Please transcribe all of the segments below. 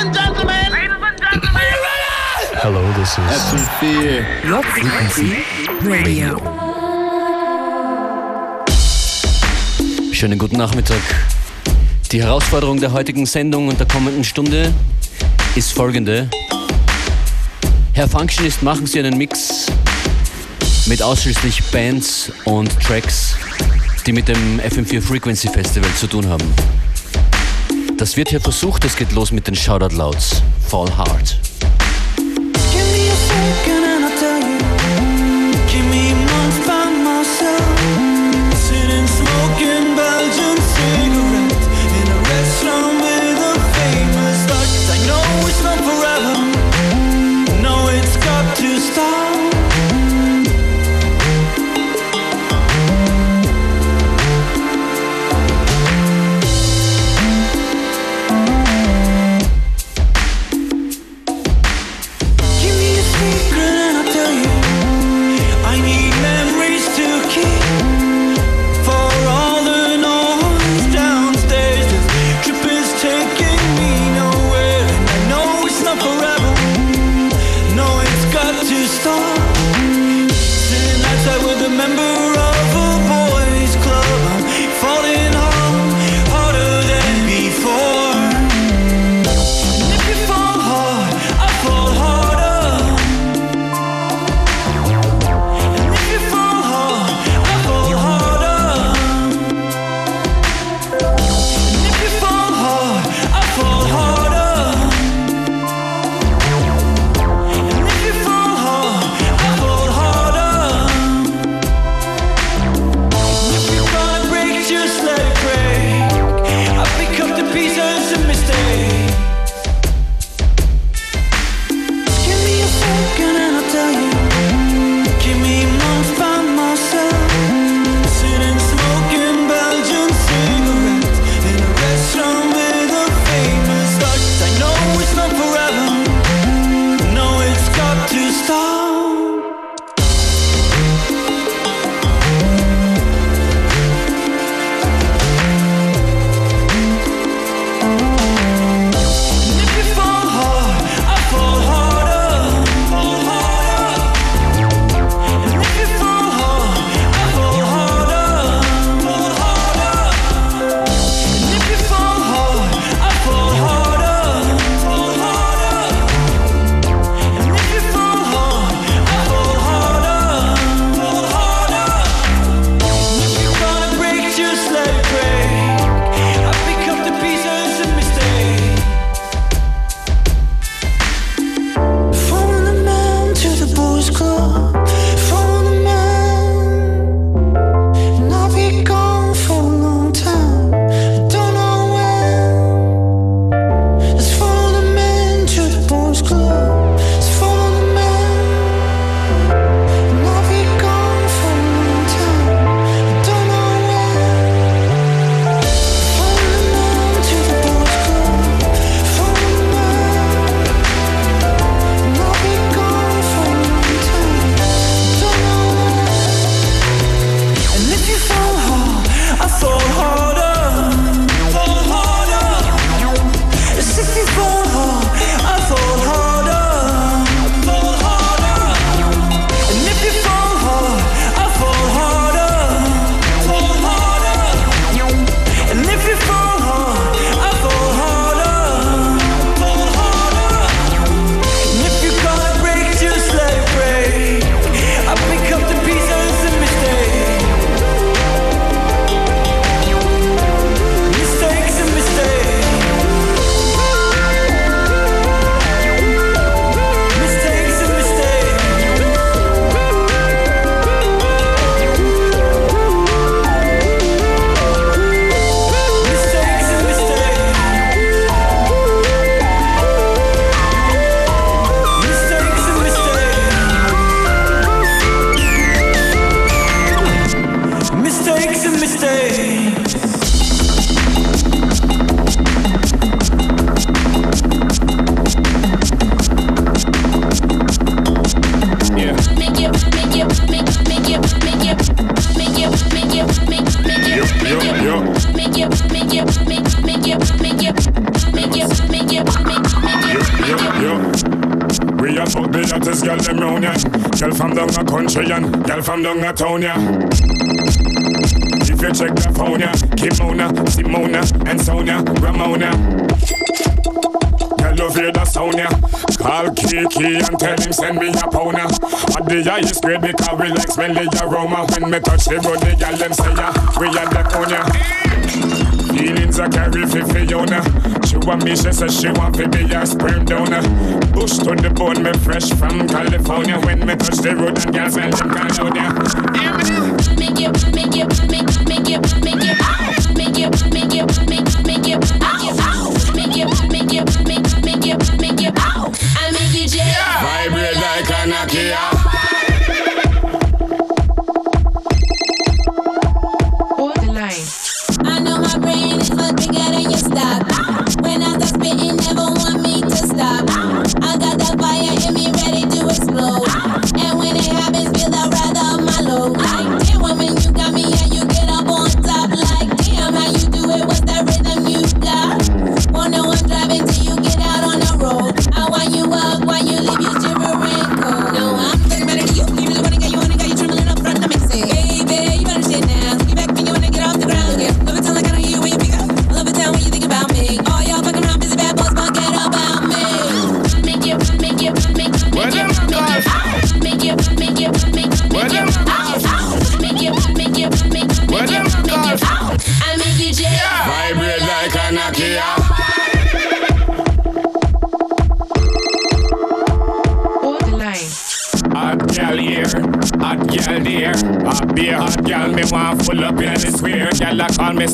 and gentlemen. Ladies and gentlemen. Are you ready? Hello, this is FM4. Your frequency radio. Schönen guten Nachmittag. Die Herausforderung der heutigen Sendung und der kommenden Stunde ist folgende. Herr Functionist, machen Sie einen Mix mit ausschließlich Bands und Tracks, die mit dem FM4 Frequency Festival zu tun haben. Das wird hier versucht, es geht los mit den Shoutout Louds. Fall Hard. Hear the sound ya. Call Kiki and tell him send me a pound ya. At the highest grade because we like smell the aroma. When me touch the road, the girl them say ya, we are the ya. Feelings I carry for Fiona. She want me, she says she want to be a sperm donor. Bush to the bone, me fresh from California. When me touch the road and girls and them California. Hear yeah.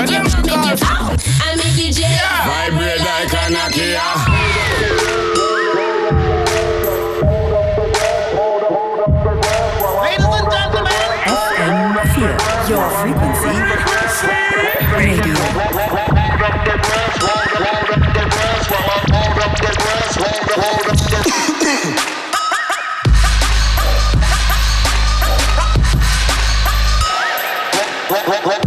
make you, make you, I make you jump. Vibrate like a Nokia. your frequency. Radio. Roll.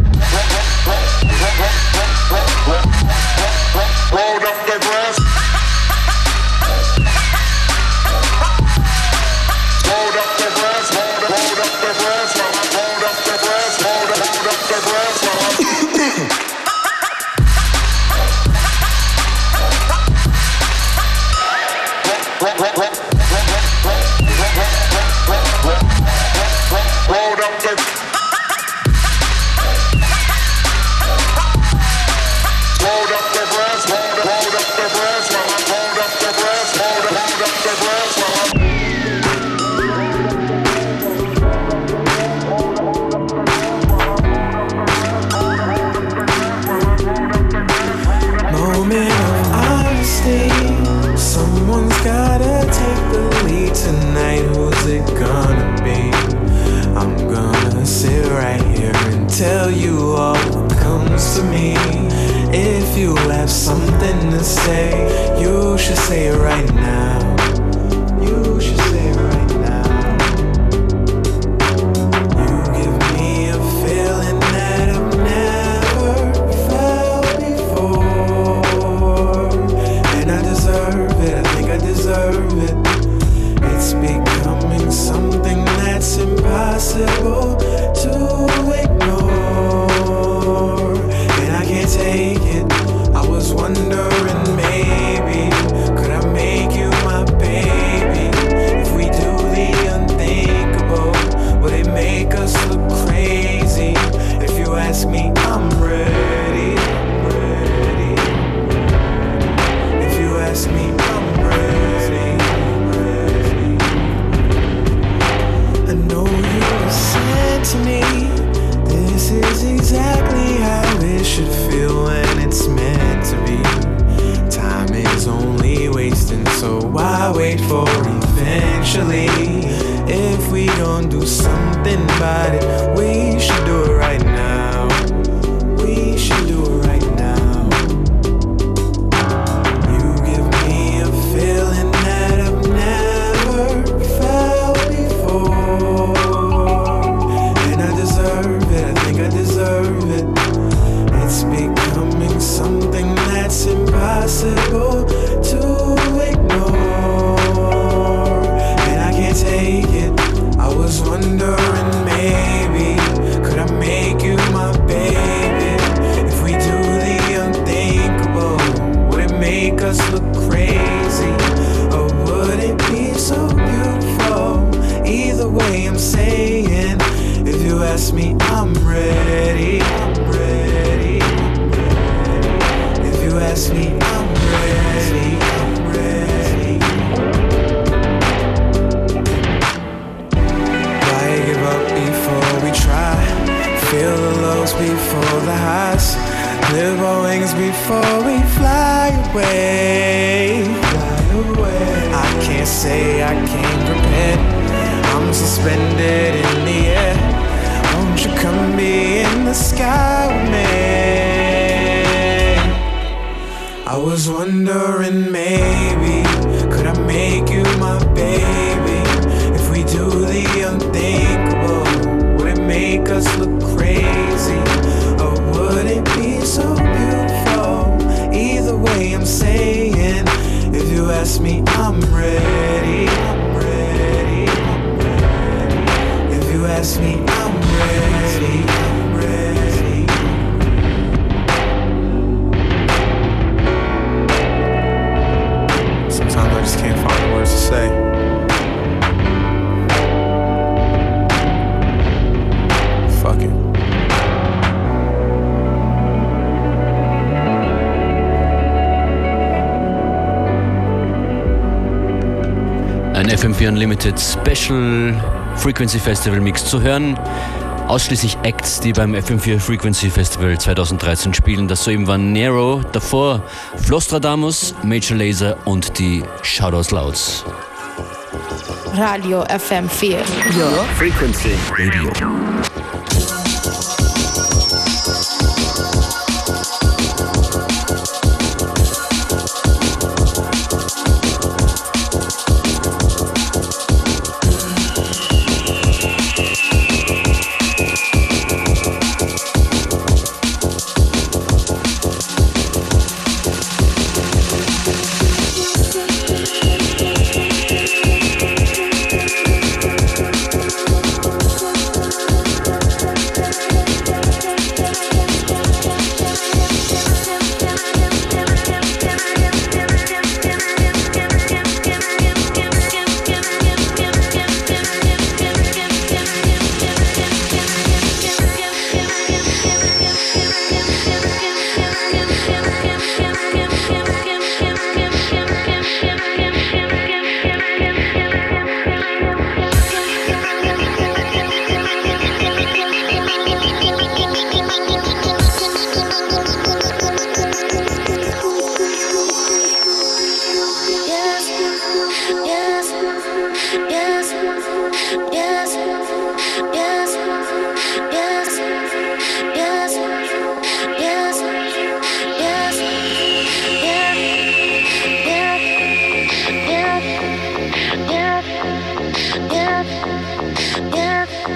say, you should say it right now. Special Frequency Festival Mix zu hören. Ausschließlich Acts, die beim FM4 Frequency Festival 2013 spielen. Das soeben war Nero, davor Flostradamus, Major Laser und die Shadows Louds. Radio FM4. Your frequency. Radio. yes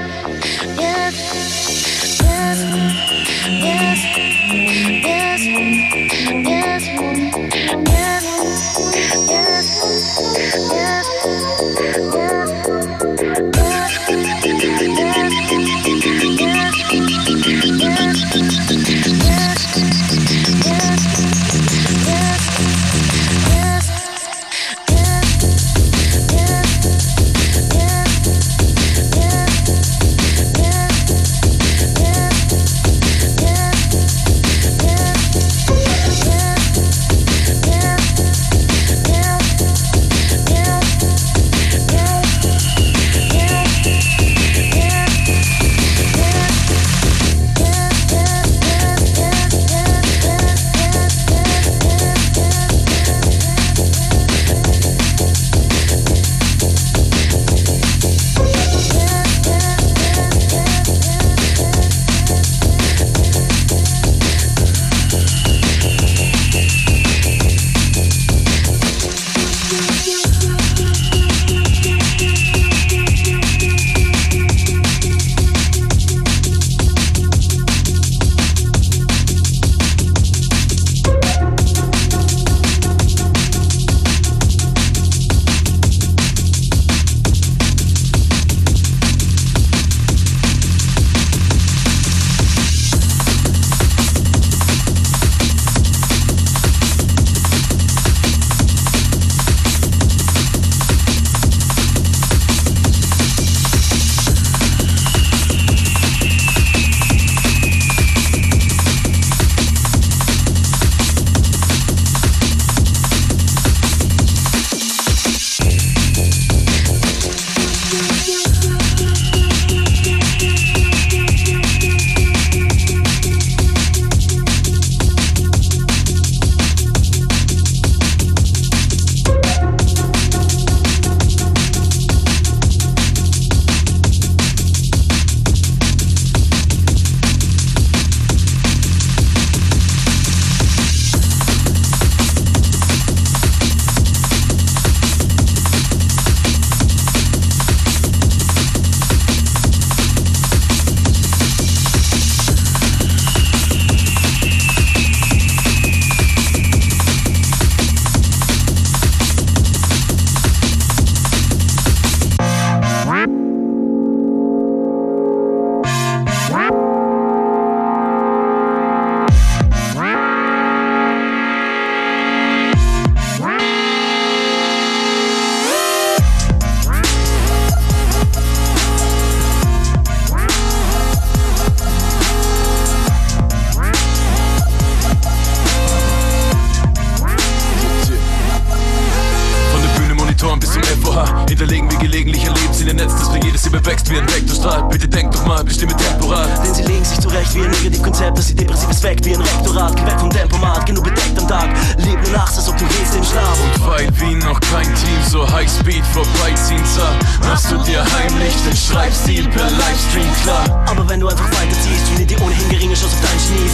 du einfach weiterziehst, findet dir ohnehin geringe Chance auf deinen Knie.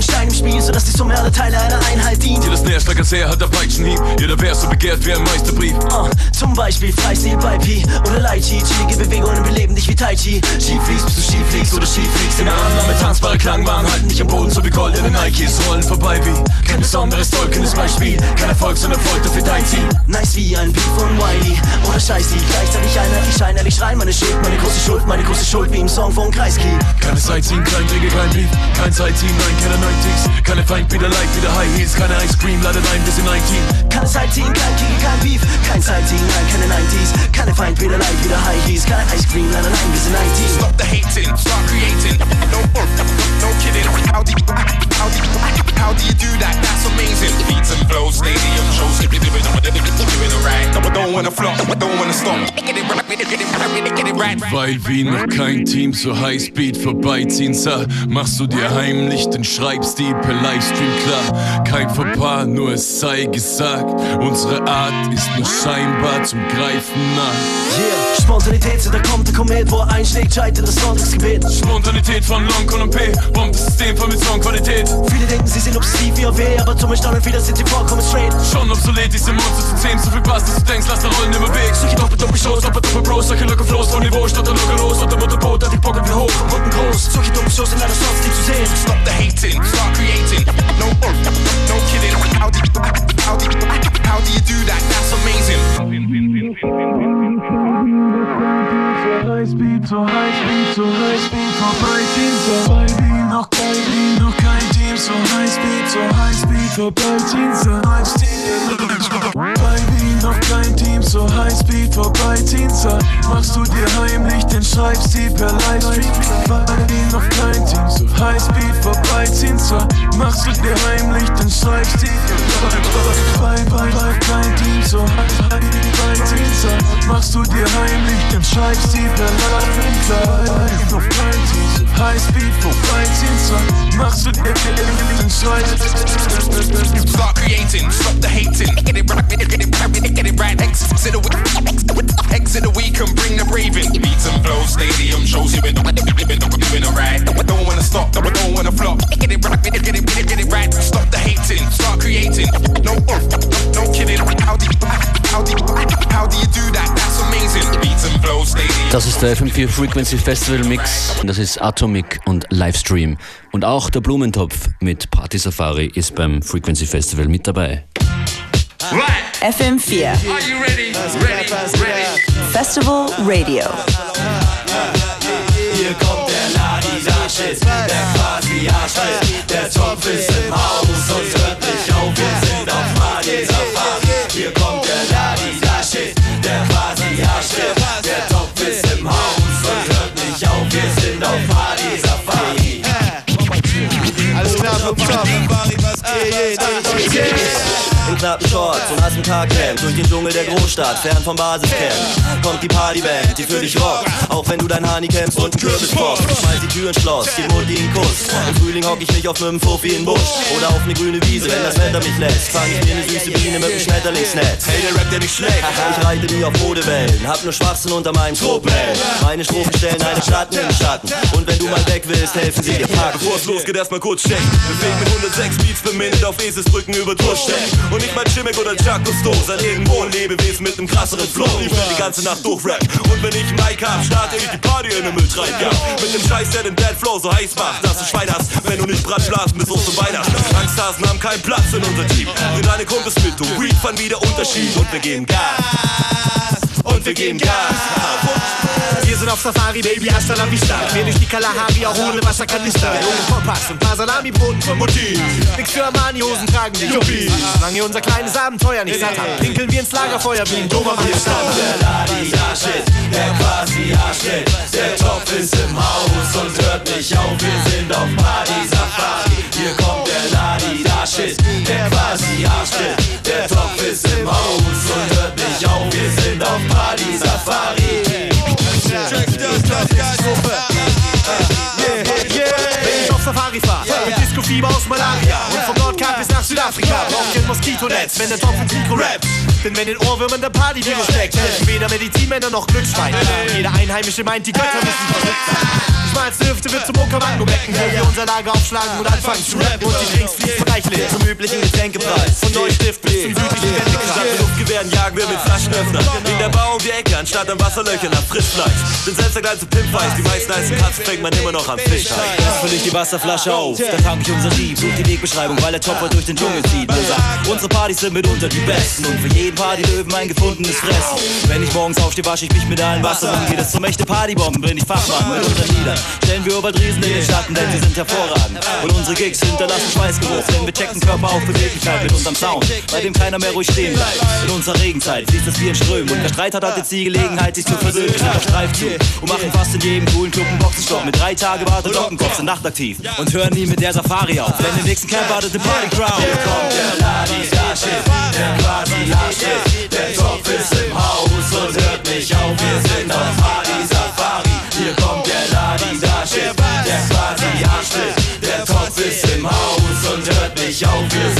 Ein Stein im Spiel, sodass die Summe aller Teile einer Einheit dient. Jedes Nährschlag als er hat der Peitschenhieb. Jeder Vers so begehrt wie ein Meisterbrief. Uh, zum Beispiel Freistil bei Pi oder Leitchi. Chillige Bewegungen beleben dich wie Tai Chi. Schief fliegst, bis du schief fliegst oder schief fliegst. In der Annahme tanzbare Klangwaren halten dich am Boden so wie goldene Nikes. Rollen vorbei wie kein besonderes tolkendes Beispiel. Kein Erfolg, sondern Folter für dein Ziel. Nice wie ein Beat von Wiley oder Scheißi. Gleichzeitig einheitlich, scheinheilig schreien meine Schuld, meine große Schuld, meine große Schuld wie im Song von Kreisky. Keine Sightseeing, kein Regel, kein Beef. Kein Sightseeing, nein, keine 90s. Keine Feindbilder, like wieder High Heels. Keine Ice Cream, ladet ein bis in 19. Keine Sightseeing, kein Kiki, kein Beef. Kein Sightseeing, nein, keine 90s. Keine Feindbilder, like wieder High Heels. Kein Ice Cream, nein, nein, bis in 19. Stop the hating, start creating. No, no kidding. How do you, how do you, how do you do that? That's amazing. Beats and flows, stadium shows. Doing it right. Don't wanna flop, don't wanna stop. Get it right, get it right, get it right. Weil Wien noch kein Team so Highspeed vorbeiziehen sah, machst du dir heimlich den Schreibstil per Livestream klar. Kein Fauxpas, nur es sei gesagt. Unsere Art ist nur scheinbar zum Greifen nah. Yeah, Spontanität, da kommt der Komet, wo er einschlägt, scheitert das Sonntagsgebet. Spontanität von Long und P, bombt das System voll mit Songqualität. Viele denken, sie sind obsessiv wie AW, aber zum Erstaunen vieler sind sie vollkommen straight. Schon obsolet, diese Monster zu zähmen, so viel Bass, dass du denkst, lass der Rollen immer weg. Solche Doppel-Doppel-Shows, Doppel-Doppel-Bros, solche Locker-Flows von Niveau statt der Locker-Los, hat der Motorboot, hat die Pocket wie hoch, vom Rücken groß. Solche Doppel-Shows sind leider sonst nicht zu sehen. Stop the hating, start creating. No, oh, no kidding. How do how do how do you do that? That's amazing. High speed, so high speed, so high speed, so bei Wien noch kein Wien, noch kein Team, so high speed, so high speed, vorbeiziehen, so Lifestyle. Bei Wien noch kein Team, so high speed, vorbeiziehen, so machst du dir heimlich den Schreibstil per Livestream. Wien noch kein Team, so high speed, vorbeiziehen, so machst du dir heimlich den Schreibstil. Bei, bei, bei kein Team, so high speed, vorbeiziehen, so machst du dir heimlich den Schreibstil per Livestream. Wien noch kein Team, so high speed, vorbeiziehen, so machst du dir den Schreibstil. Start creating, stop the hating. Get it right, get it right, get it right. Exit the week, exit the week and bring the braving. Beats and flows, stadium shows you been doing it right. Don't wanna stop, don't wanna flop. Get it right, get it, get it, get it, get it right. Stop the hating, start creating. No, no kidding. How do you, how do you, how do you do that? That's amazing. Beats and flows, stadium. Das ist der FM4 Frequency Festival Mix. Das ist Atomic und Livestream. Und auch der Blumentopf mit Party Safari ist beim Frequency Festival mit dabei. FM4 Are you ready? Ready, ready. Festival Radio. Hier kommt der Ladi-Da-Shit, der quasi Arschtritt. Der Topf ist im Haus und hört nicht auf, wir sind auf Party Safari. Hier kommt der Ladi-Da-Shit, der quasi Arschtritt. Der Topf ist im Haus und hört nicht auf, wir sind auf Party Safari. Alles klar, Top? In knappen Shorts und nassem Tagcamp Durch den Dschungel der Großstadt, fern vom Basiscamp. Kommt die Partyband, die für dich rockt Auch wenn du dein Hani campst und Kürbis poppst. Schmeiß die Tür ins Schloss, gib Mutti einen Kuss. Im Frühling hock ich mich auf nem Fuffi in Busch Oder auf ne grüne Wiese, wenn das Wetter mich lässt. Fang ich mir ne süße Biene mit nem Schmetterlingsnetz. Hey, der Rap, der nicht schlägt. Ich reite nie auf Modewellen Hab nur Schwachsinn unter meinem Tropenhelm Meine Strophen stellen eine Schatten in den Schatten. Und wenn du mal weg willst, helfen sie dir. Park Bevor es losgeht, erstmal kurz checken. Bewegt mit 106 Beats per Minute auf Eselsbrücken über Durchstecken. Und nicht mal Chimmick oder Chuck Gusto, sein irgendwo ein Lebewesen mit nem krasseren Flow. Ich will die ganze Nacht durchrap. Und wenn ich Mic hab, starte ich die Party in den Mülltreibjagd. Mit dem Scheiß, der den Dead Flow so heiß macht, dass du Schwein hast, wenn du nicht Brandblasen bis hoch zum Weihnachten. Angsthasen haben keinen Platz in unser Team. Denn deine Kumpels mit du Weed fand wieder Unterschied. Und wir geben Gas. Und wir geben Gas. Wir sind auf Safari, Baby, hasta la vista. Wir durch die Kalahari, auch ohne Wasserkanister. Junge Popas und paar Salami-Broten von Mutti. Nix für Armani-Hosen tragen die Yuppies. Solange unser kleines Abenteuer nicht satt habt, pinkeln wir ins Lagerfeuer wie ein dummer Bierstamm. Der Ladi-Da-Shit, der quasi Arschtritt. Der Topf ist im Haus und hört nicht auf, wir sind auf Party Safari. Hier kommt der Ladi Shit, der quasi Arschtritt. Der Topf ist im Haus und hört nicht auf. Wir sind auf Party Safari. Check das, das, das, Fieber aus Malaria. Und vom Nordkap bis nach Südafrika. Braucht ihr ein Moskitonetz, wenn der Topf ins Mikro rappt. Denn wenn den Ohrwürmern der Partyvirus steckt, helfen weder Medizinmänner noch Glücksschweine. Jeder Einheimische meint, die Götter müssen verrückt sein. Schmalste Hüfte wird zum Okamango becken, wo wir unser Lager aufschlagen und anfangen zu rappen. Und die Drinks fließen reichlich. Zum üblichen Getränkepreis. Von Neustift bis zum südlichen Statt Wendekreis. mit Luftgewehren jagen wir mit Flaschenöffner. In der Bar um die Ecke, anstatt an Wasserlöchern nach Frischfleisch. Denn selbst der kleinste Pimp weiß, die meisten heißen Katzen fängt man immer noch am Fisch. Erst fülle ich die Wasserflasche auf, dann tank ich unser Sieb. Such die Wegbeschreibung, weil der Topper durch den Dschungel zieht. Nur sagt, unsere Partys sind mitunter die besten und für jeden Partylöwen ein gefundenes Fressen. Wenn ich morgens aufstehe, wasche ich mich mit allen Wasser. Dann geht es zum echte Partybomben, bin ich Fachmann mit unseren Liedern. Stellen wir Obertriesen in den Schatten, denn sie sind hervorragend. Und unsere Gigs hinterlassen Schweißgeruch, denn wir checken Körper auf Beweglichkeit mit unserem Sound, bei dem keiner mehr ruhig stehen bleibt. In unserer Regenzeit fließt das wie in Strömen und wer Streit hat, jetzt die Gelegenheit, sich zu versöhnen. Auf Streifzug und machen fast in jedem coolen Club einen Boxenstopp mit drei Tage Warte Lockenkopf sind nachtaktiv und hören nie mit der Safari auf. Denn im nächsten Camp wartet die Party Crowd. Hier kommt der Ladi Dashit, der quasi Arschtritt. Der Topf ist im Haus und hört nicht auf. Wir sind auf Party Safari. Hier kommt der Ladi Dashit, der quasi Arschtritt. Der Topf ist im Haus und hört nicht auf. Wir sind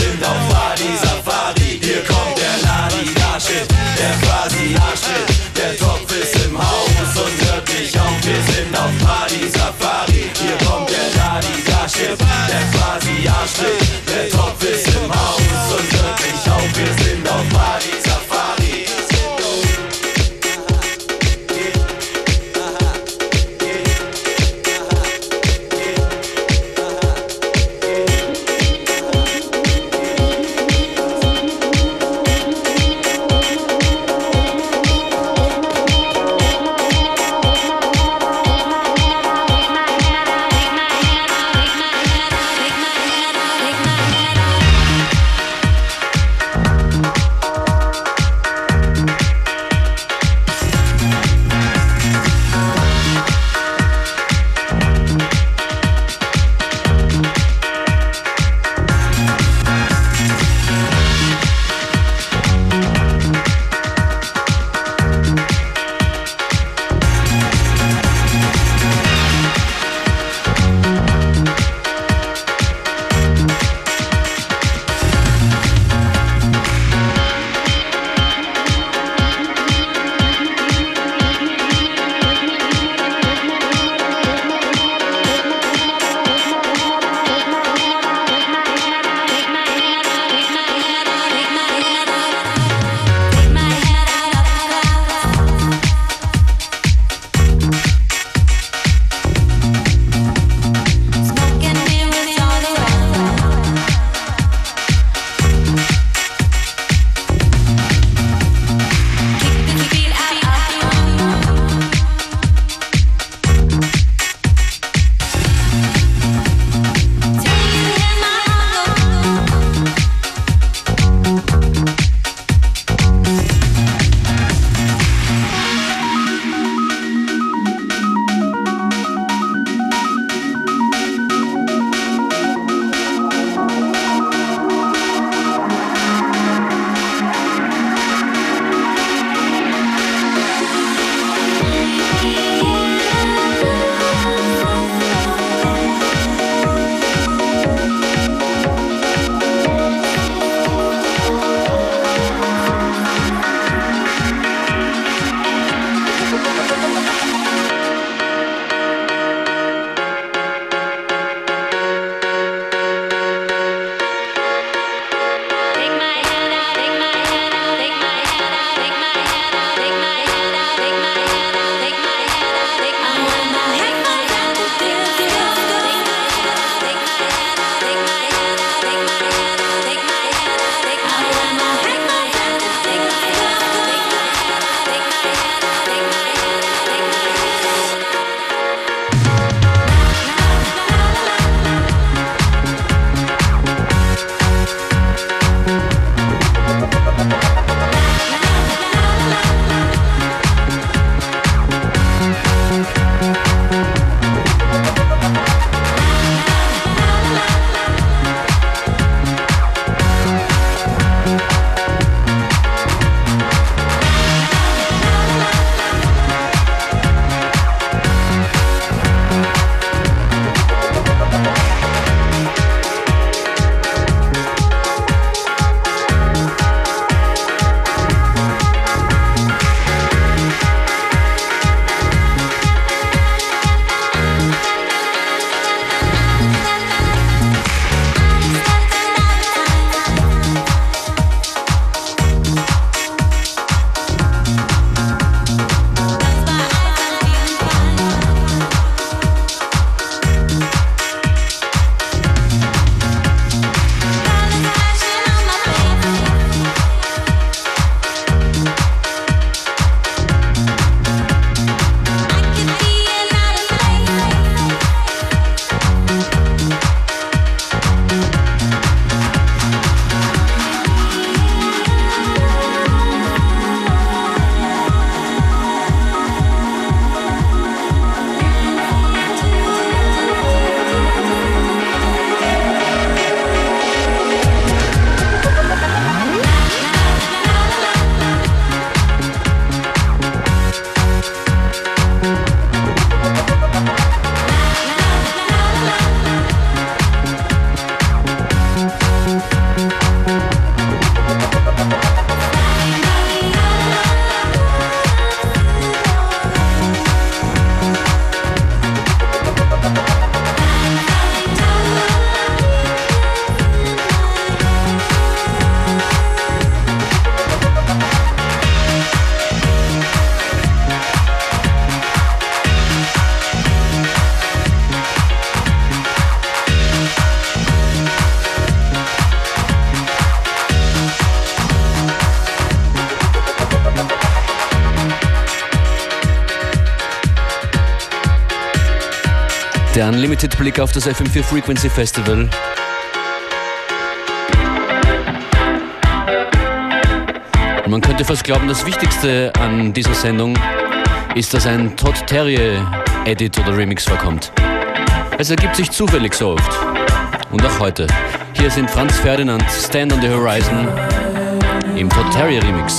quasi Der Unlimited Blick auf das FM4 Frequency Festival. Und man könnte fast glauben, das Wichtigste an dieser Sendung ist, dass ein Todd Terry Edit oder Remix vorkommt. Es ergibt sich zufällig so oft. Und auch heute. Hier sind Franz Ferdinand, Stand on the Horizon im Todd Terry Remix.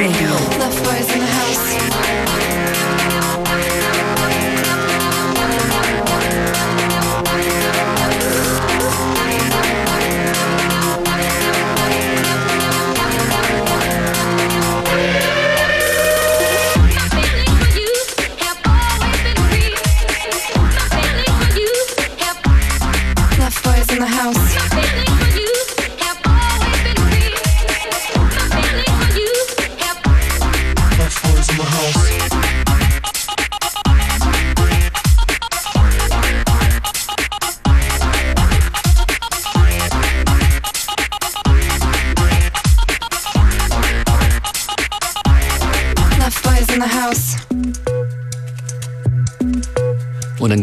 Radio.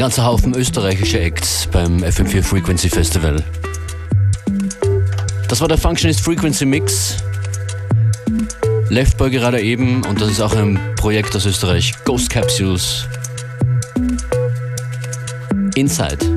ganzer Haufen österreichischer Acts beim FM4 Frequency Festival. Das war der Functionist Frequency Mix. Leftboy gerade eben und das ist auch ein Projekt aus Österreich. Ghost Capsules. Inside.